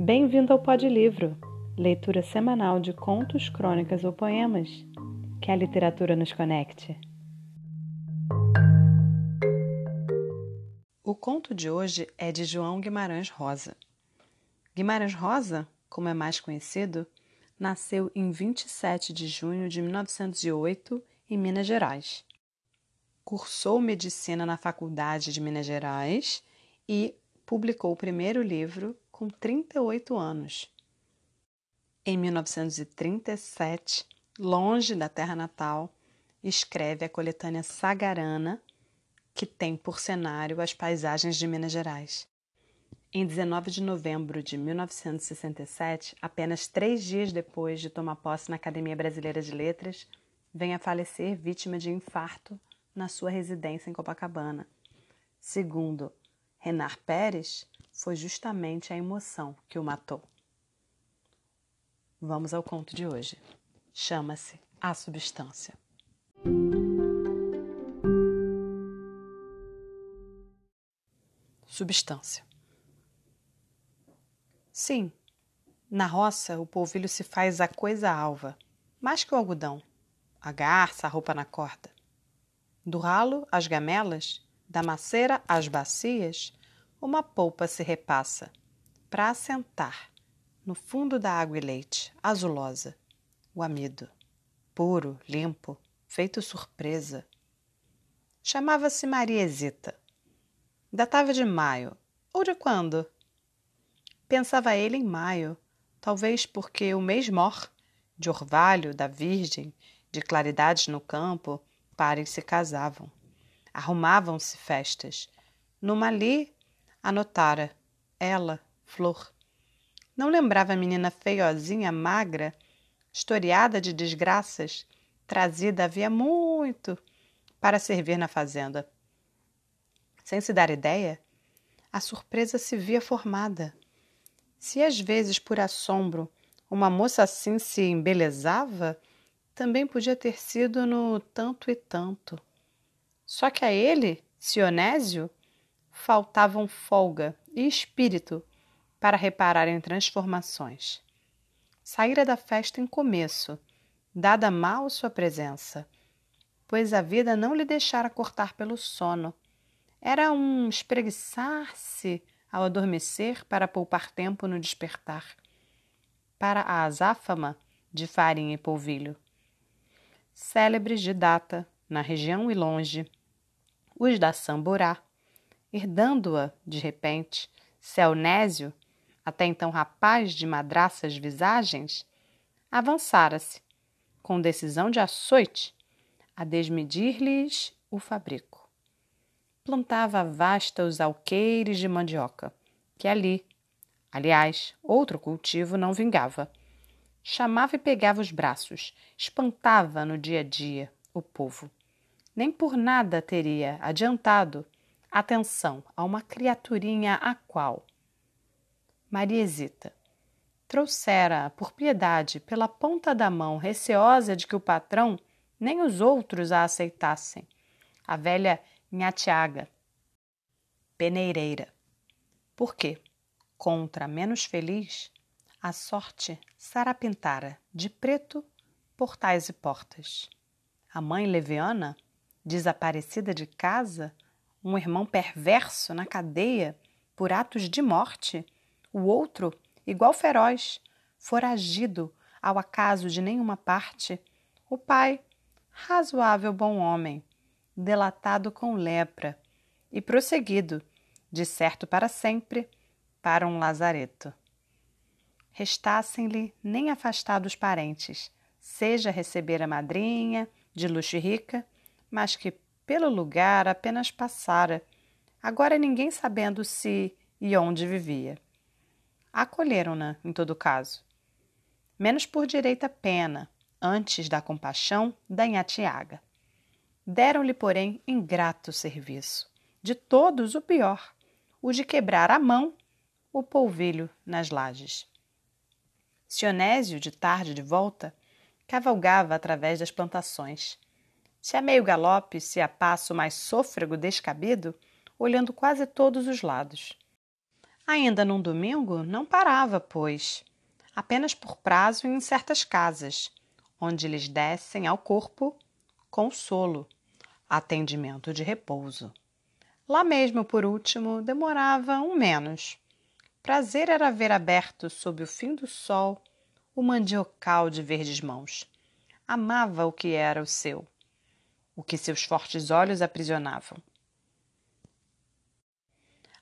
Bem-vindo ao Pod Livro, leitura semanal de contos, crônicas ou poemas. Que a literatura nos conecte. O conto de hoje é de João Guimarães Rosa. Guimarães Rosa, como é mais conhecido, nasceu em 27 de junho de 1908 em Minas Gerais. Cursou medicina na Faculdade de Minas Gerais e publicou o primeiro livro com 38 anos. Em 1937, longe da terra natal, escreve a coletânea Sagarana, que tem por cenário as paisagens de Minas Gerais. Em 19 de novembro de 1967, apenas três dias depois de tomar posse na Academia Brasileira de Letras, vem a falecer vítima de infarto na sua residência em Copacabana. Segundo Renar Pérez, foi justamente a emoção que o matou. Vamos ao conto de hoje. Chama-se A Substância. Substância. Sim, na roça o polvilho se faz a coisa alva, mais que o algodão, a garça, a roupa na corda. Do ralo, as gamelas, da maceira, às bacias, uma polpa se repassa para assentar no fundo da água e leite, azulosa, o amido, puro, limpo, feito surpresa. Chamava-se Maria Hesita. Datava de maio, ou de quando? Pensava ele em maio, talvez porque o mês mor, de orvalho, da virgem, de claridades no campo, pares se casavam. Arrumavam-se festas. Numa ali Anotara. Ela, Flor. Não lembrava a menina feiozinha, magra, historiada de desgraças, trazida havia muito para servir na fazenda. Sem se dar ideia, a surpresa se via formada. Se às vezes, por assombro, uma moça assim se embelezava, também podia ter sido no tanto e tanto. Só que a ele, Sionésio, faltavam folga e espírito para reparar em transformações. Saíra da festa em começo, dada mal sua presença, pois a vida não lhe deixara cortar pelo sono. Era um espreguiçar-se ao adormecer para poupar tempo no despertar. Para a azáfama de farinha e polvilho. Célebres de data, na região e longe, os da Samburá, herdando-a, de repente, Celnésio, até então rapaz de madraças visagens, avançara-se, com decisão de açoite, a desmedir-lhes o fabrico. Plantava vasta os alqueires de mandioca, que ali, aliás, outro cultivo não vingava. Chamava e pegava os braços, espantava no dia a dia o povo. Nem por nada teria adiantado atenção a uma criaturinha a qual Maria hesita. Trouxera, por piedade, pela ponta da mão, receosa de que o patrão nem os outros a aceitassem, a velha Nhatiaga, peneireira. Por quê? Contra menos feliz, a sorte sarapintara de preto portais e portas. A mãe leviana, desaparecida de casa, um irmão perverso na cadeia por atos de morte, o outro, igual feroz, foragido ao acaso de nenhuma parte, o pai, razoável bom homem, delatado com lepra e prosseguido, de certo para sempre, para um lazareto. Restassem-lhe nem afastados parentes, seja receber a madrinha, de luxo e rica, mas que pelo lugar apenas passara, agora ninguém sabendo se e onde vivia. Acolheram-na, em todo caso. Menos por direita pena, antes da compaixão da Nhatiaga. Deram-lhe, porém, ingrato serviço. De todos, o pior, o de quebrar a mão o polvilho nas lajes. Sionésio, de tarde de volta, cavalgava através das plantações se a meio galope, se a passo mais sôfrego descabido, olhando quase todos os lados. Ainda num domingo, não parava, pois, apenas por prazo em certas casas, onde lhes dessem ao corpo consolo, atendimento de repouso. Lá mesmo, por último, demorava um menos. Prazer era ver aberto sob o fim do sol o mandiocal de verdes mãos. Amava o que era o seu, o que seus fortes olhos aprisionavam.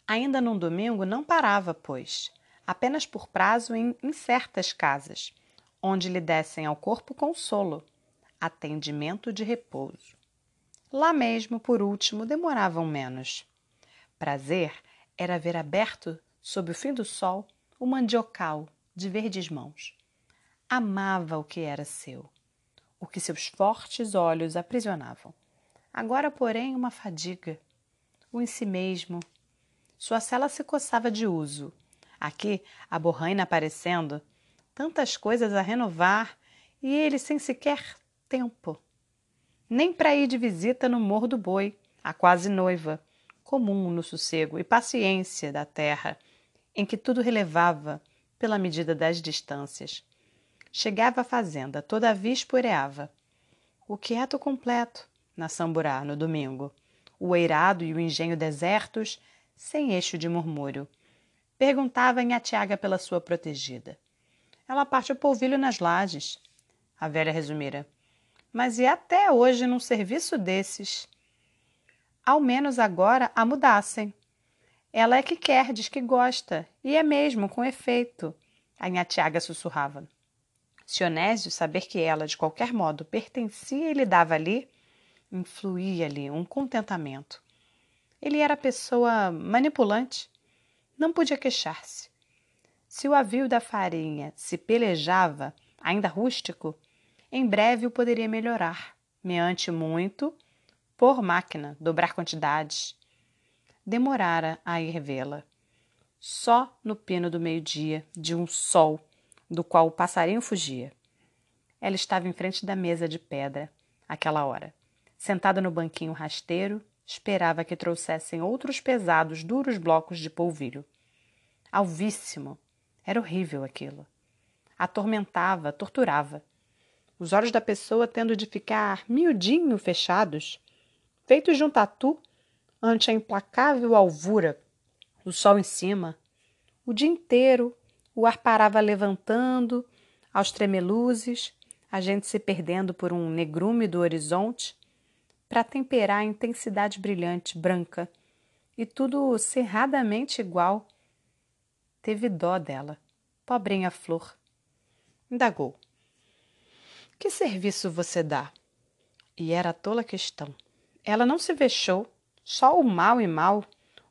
Ainda num domingo não parava, pois, apenas por prazo em incertas casas, onde lhe dessem ao corpo consolo, atendimento de repouso. Lá mesmo, por último, demoravam menos. Prazer era ver aberto, sob o fim do sol, o mandiocal de verdes mãos. Amava o que era seu, o que seus fortes olhos aprisionavam. Agora, porém, uma fadiga, o em si mesmo, sua cela se coçava de uso. Aqui, a borraina aparecendo, tantas coisas a renovar e ele sem sequer tempo. Nem para ir de visita no Morro do Boi, a quase noiva, comum no sossego e paciência da terra, em que tudo relevava pela medida das distâncias. Chegava à fazenda, todavia esporeava. O quieto completo, na Samburá, no domingo. O eirado e o engenho desertos sem eixo de murmúrio. Perguntava em Tiaga pela sua protegida. Ela parte o polvilho nas lajes. A velha resumira. Mas e até hoje num serviço desses? Ao menos agora a mudassem. Ela é que quer, diz que gosta, e é mesmo, com efeito. A Tiaga sussurrava. Se Onésio saber que ela, de qualquer modo, pertencia e lhe dava ali, influía-lhe um contentamento. Ele era pessoa manipulante. Não podia queixar-se. Se o avio da farinha se pelejava, ainda rústico, em breve o poderia melhorar, meante muito, por máquina, dobrar quantidades. Demorara a ir vê-la. Só no pino do meio-dia, de um sol, do qual o passarinho fugia. Ela estava em frente da mesa de pedra, aquela hora, sentada no banquinho rasteiro, Esperava que trouxessem outros pesados, duros blocos de polvilho. Alvíssimo. Era horrível aquilo. Atormentava, torturava. Os olhos da pessoa tendo de ficar miudinho fechados, feitos de um tatu ante a implacável alvura, o sol em cima. O dia inteiro o ar parava levantando, aos tremeluzes, a gente se perdendo por um negrume do horizonte, para temperar a intensidade brilhante, branca, e tudo cerradamente igual. Teve dó dela, pobrinha flor. Indagou: Que serviço você dá? E era tola questão. Ela não se vexou, só o mal e mal,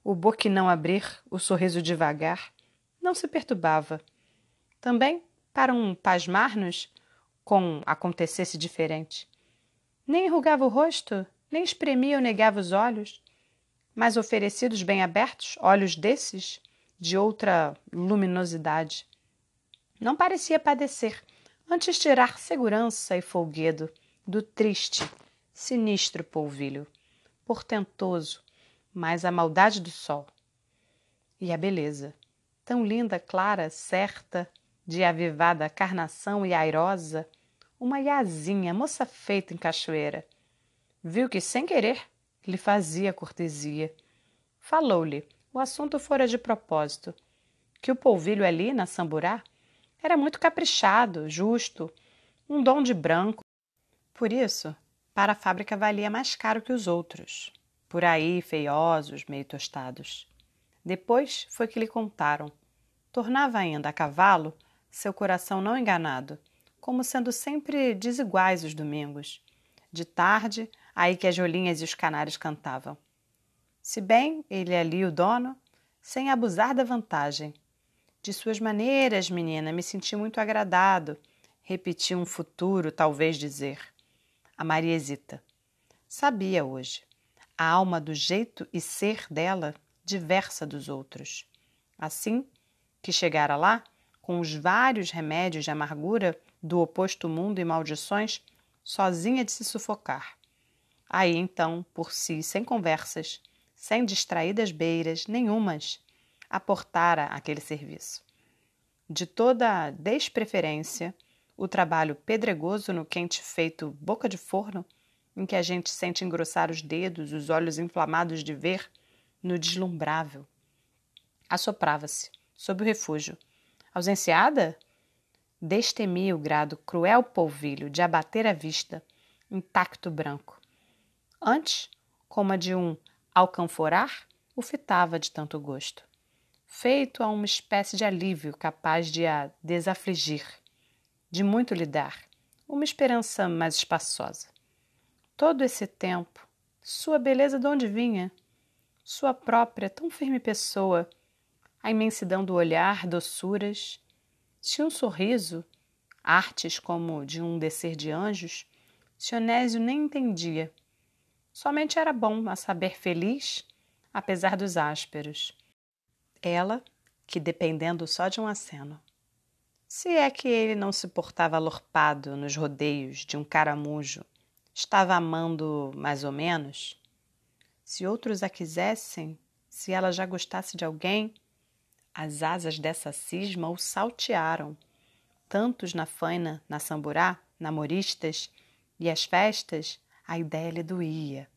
o boquinão abrir, o sorriso devagar, não se perturbava. Também, para um pasmar-nos, com acontecesse diferente. Nem enrugava o rosto, nem espremia ou negava os olhos, mas oferecidos bem abertos, olhos desses, de outra luminosidade. Não parecia padecer, antes tirar segurança e folguedo do triste, sinistro polvilho, portentoso, mas a maldade do sol. E a beleza, tão linda, clara, certa, de avivada carnação e airosa, uma iazinha, moça feita em cachoeira. Viu que, sem querer, lhe fazia cortesia. Falou-lhe, o assunto fora de propósito, que o polvilho ali, na Samburá, era muito caprichado, justo, um dom de branco. Por isso, para a fábrica valia mais caro que os outros, por aí feiosos, meio tostados. Depois foi que lhe contaram. Tornava ainda a cavalo seu coração não enganado como sendo sempre desiguais os domingos. De tarde, aí que as rolinhas e os canários cantavam. Se bem ele ali, o dono, sem abusar da vantagem. De suas maneiras, menina, me senti muito agradado, repeti um futuro, talvez dizer. A Maria hesita. Sabia hoje. A alma do jeito e ser dela diversa dos outros. Assim que chegara lá, com os vários remédios de amargura do oposto mundo e maldições, sozinha de se sufocar. Aí então, por si, sem conversas, sem distraídas beiras nenhumas, aportara aquele serviço. De toda a despreferência, o trabalho pedregoso no quente feito boca de forno, em que a gente sente engrossar os dedos, os olhos inflamados de ver, no deslumbrável. Assoprava-se, sob o refúgio. Ausenciada? Destemia o grado cruel polvilho de abater a vista, intacto branco. Antes, como a de um alcanforar, o fitava de tanto gosto, feito a uma espécie de alívio capaz de a desafligir, de muito lhe dar, uma esperança mais espaçosa. Todo esse tempo, sua beleza de onde vinha? Sua própria, tão firme pessoa, a imensidão do olhar, doçuras, tinha um sorriso, artes como de um descer de anjos, Sionésio nem entendia Somente era bom a saber feliz, apesar dos ásperos. Ela, que dependendo só de um aceno. Se é que ele não se portava alorpado nos rodeios de um caramujo, estava amando mais ou menos? Se outros a quisessem, se ela já gostasse de alguém, as asas dessa cisma o saltearam. Tantos na faina, na samburá, namoristas e as festas, a ideia lhe doía,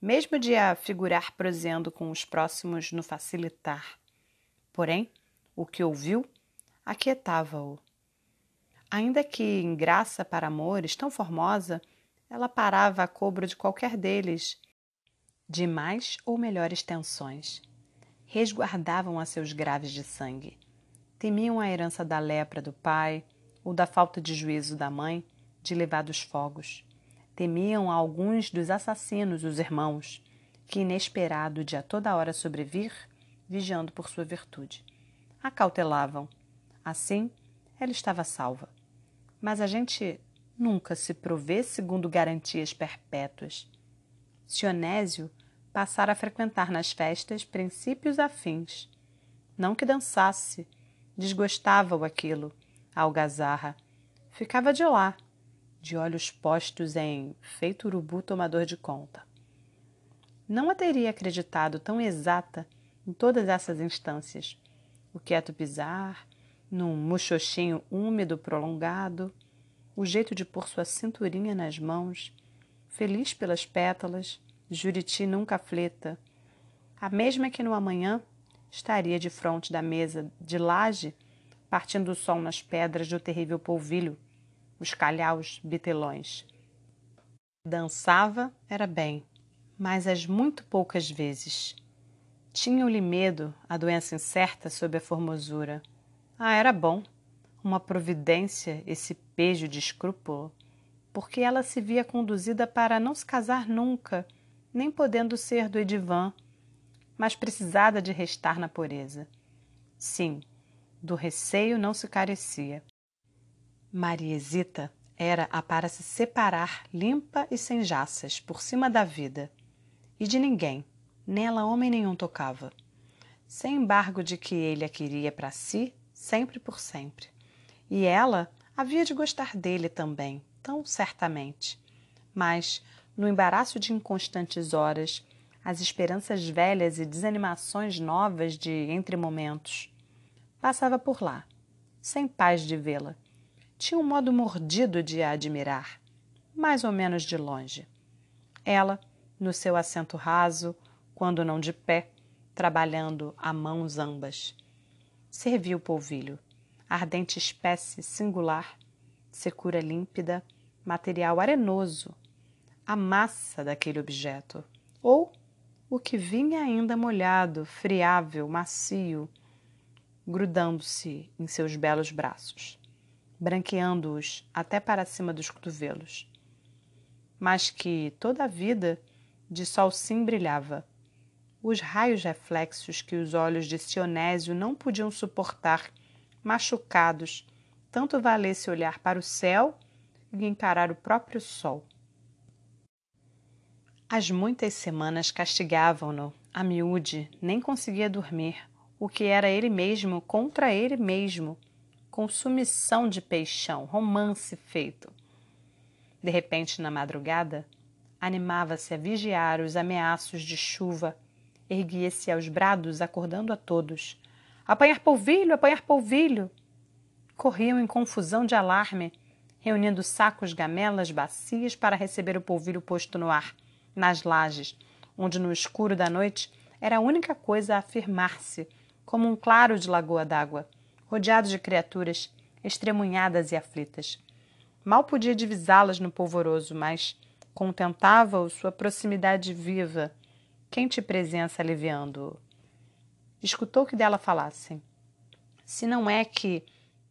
mesmo de a figurar prosendo com os próximos no facilitar. Porém, o que ouviu aquietava-o. Ainda que em graça para amores tão formosa, ela parava a cobro de qualquer deles, de mais ou melhores tensões. Resguardavam a seus graves de sangue. Temiam a herança da lepra do pai ou da falta de juízo da mãe de levados fogos. Temiam alguns dos assassinos, os irmãos, que inesperado de a toda hora sobrevir, vigiando por sua virtude. Acautelavam. Assim, ela estava salva. Mas a gente nunca se provê segundo garantias perpétuas. Sionésio passara a frequentar nas festas princípios afins. Não que dançasse, desgostava-o aquilo, a algazarra. Ficava de lá, de olhos postos em feito urubu tomador de conta. Não a teria acreditado tão exata em todas essas instâncias. O quieto pisar, num muxoxinho úmido prolongado, o jeito de pôr sua cinturinha nas mãos, feliz pelas pétalas, Juriti nunca aflita. A mesma que no amanhã estaria de frente da mesa de laje, partindo o sol nas pedras do terrível polvilho, os calhaus bitelões. Dançava, era bem, mas as muito poucas vezes. Tinham-lhe medo a doença incerta sob a formosura. Ah, era bom. Uma providência, esse pejo de escrúpulo, porque ela se via conduzida para não se casar nunca, nem podendo ser do Edivan, mas precisada de restar na pureza. Sim, do receio não se carecia. Mariesita era a para se separar limpa e sem jaças, por cima da vida. E de ninguém, nela homem nenhum tocava. Sem embargo de que ele a queria para si, sempre por sempre. E ela havia de gostar dele também, tão certamente. Mas, no embaraço de inconstantes horas, as esperanças velhas e desanimações novas de entre momentos, passava por lá, sem paz de vê-la tinha um modo mordido de a admirar, mais ou menos de longe. Ela, no seu assento raso, quando não de pé, trabalhando a mãos ambas. Serviu o polvilho, ardente espécie singular, secura límpida, material arenoso, a massa daquele objeto, ou o que vinha ainda molhado, friável, macio, grudando-se em seus belos braços branqueando-os até para cima dos cotovelos. Mas que toda a vida de sol sim brilhava. Os raios reflexos que os olhos de Sionésio não podiam suportar, machucados, tanto valesse olhar para o céu e encarar o próprio sol. As muitas semanas castigavam-no, a miúde, nem conseguia dormir, o que era ele mesmo contra ele mesmo, consumição de peixão, romance feito. De repente, na madrugada, animava-se a vigiar os ameaços de chuva, erguia-se aos brados, acordando a todos, Apanhar polvilho, apanhar polvilho! Corriam em confusão de alarme, reunindo sacos, gamelas, bacias para receber o polvilho posto no ar, nas lajes, onde no escuro da noite era a única coisa a afirmar-se, como um claro de lagoa d'água, rodeado de criaturas estremunhadas e aflitas. Mal podia divisá-las no polvoroso, mas contentava-o sua proximidade viva, quente presença aliviando-o. Escutou que dela falassem. Se não é que,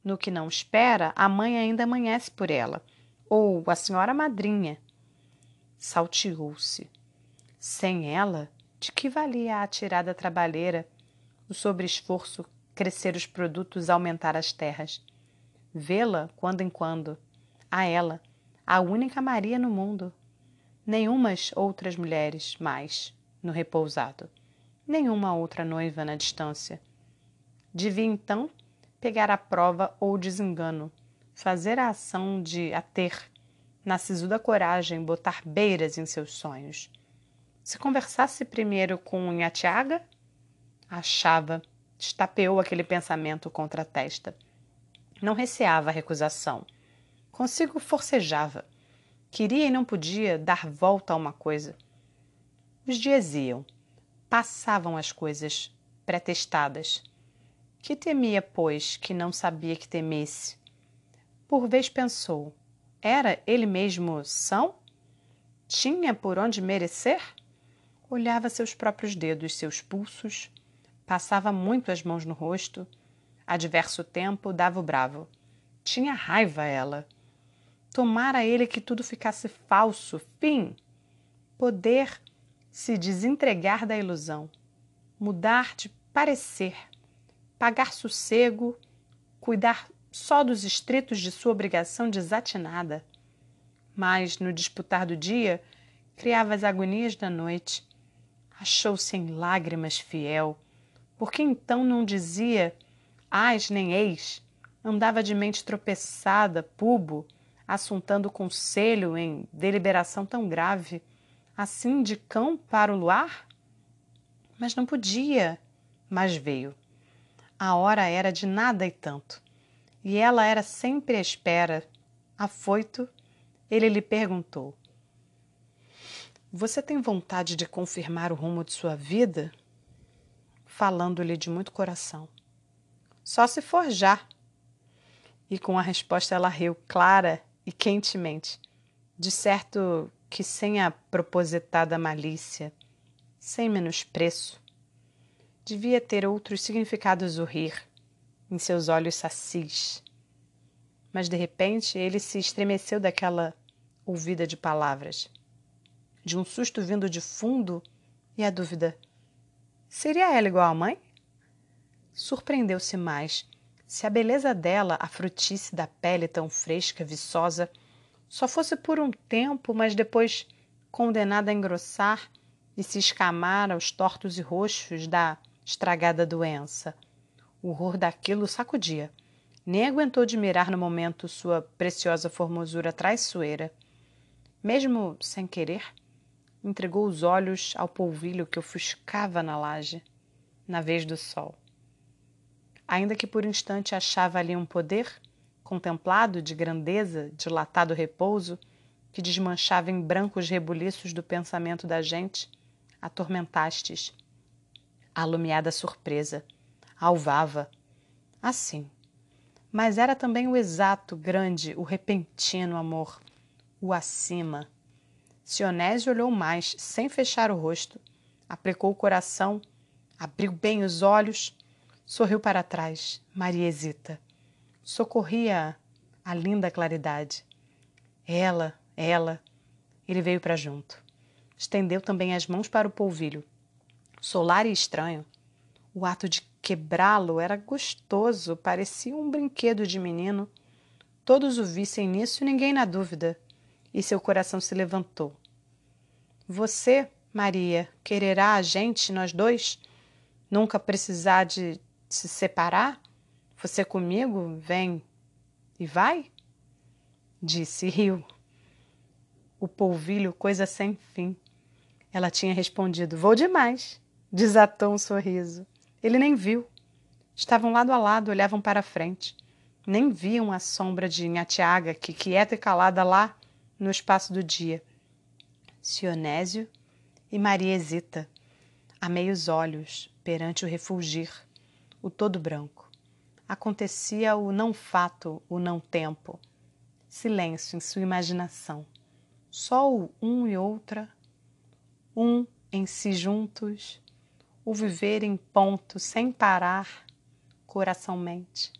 no que não espera, a mãe ainda amanhece por ela, ou a senhora madrinha. Salteou-se. Sem ela, de que valia a atirada trabalheira, o sobreesforço, crescer os produtos, aumentar as terras? Vê-la, quando em quando, a ela, a única Maria no mundo. Nenhumas outras mulheres mais no repousado nenhuma outra noiva na distância. Devia então pegar a prova ou desengano, fazer a ação de a ter, na sisuda coragem, botar beiras em seus sonhos. Se conversasse primeiro com Nhatiaga, achava, estapeou aquele pensamento contra a testa. Não receava a recusação. Consigo forcejava. Queria e não podia dar volta a uma coisa. Os dias iam passavam as coisas pretestadas. Que temia, pois, que não sabia que temesse? Por vez pensou: era ele mesmo são? Tinha por onde merecer? Olhava seus próprios dedos, seus pulsos, passava muito as mãos no rosto. A diverso tempo dava o bravo. Tinha raiva ela. Tomara ele que tudo ficasse falso, fim. Poder se desentregar da ilusão, mudar de parecer, pagar sossego, cuidar só dos estritos de sua obrigação desatinada. Mas, no disputar do dia, criava as agonias da noite. Achou-se em lágrimas fiel, porque então não dizia ais nem eis, andava de mente tropeçada, pubo, assuntando conselho em deliberação tão grave assim de cão para o luar? Mas não podia, mas veio. A hora era de nada e tanto, e ela era sempre à espera. Afoito, ele lhe perguntou: Você tem vontade de confirmar o rumo de sua vida? Falando-lhe de muito coração. Só se for já. E com a resposta ela riu clara e quentemente. De certo que sem a propositada malícia, sem menospreço, devia ter outros significados o rir em seus olhos sacis. Mas de repente ele se estremeceu daquela ouvida de palavras, de um susto vindo de fundo e a dúvida: seria ela igual à mãe? Surpreendeu-se mais se a beleza dela, a frutice da pele tão fresca, viçosa, só fosse por um tempo, mas depois condenada a engrossar e se escamar aos tortos e roxos da estragada doença. O horror daquilo sacudia. Nem aguentou admirar no momento sua preciosa formosura traiçoeira. Mesmo sem querer, entregou os olhos ao polvilho que ofuscava na laje, na vez do sol. Ainda que por instante achava ali um poder, contemplado de grandeza, dilatado repouso, que desmanchava em brancos rebuliços do pensamento da gente, atormentastes. Alumiada surpresa, alvava. Assim. Mas era também o exato, grande, o repentino amor, o acima. Sionésio olhou mais, sem fechar o rosto, aplicou o coração, abriu bem os olhos, sorriu para trás. Maria hesita socorria a linda claridade. Ela, ela, ele veio para junto. Estendeu também as mãos para o polvilho. Solar e estranho. O ato de quebrá-lo era gostoso, parecia um brinquedo de menino. Todos o vissem nisso, ninguém na dúvida. E seu coração se levantou. Você, Maria, quererá a gente, nós dois? Nunca precisar de se separar? Você comigo? Vem. E vai? Disse e riu. O polvilho, coisa sem fim. Ela tinha respondido: Vou demais. Desatou um sorriso. Ele nem viu. Estavam lado a lado, olhavam para a frente. Nem viam a sombra de Nhatiaga, que quieta e calada lá no espaço do dia. Sionésio e Maria hesita, a meios olhos, perante o refulgir, o todo branco. Acontecia o não fato, o não tempo. Silêncio em sua imaginação. Só o um e outra, um em si juntos, o viver em ponto, sem parar, coração-mente.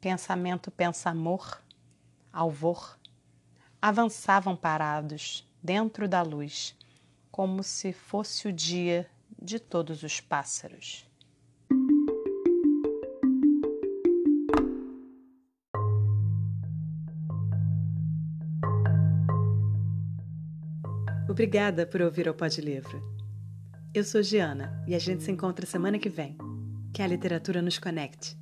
Pensamento pensa amor, alvor. Avançavam parados, dentro da luz, como se fosse o dia de todos os pássaros. Obrigada por ouvir o Pod Livro. Eu sou Giana e a gente se encontra semana que vem. Que a literatura nos conecte.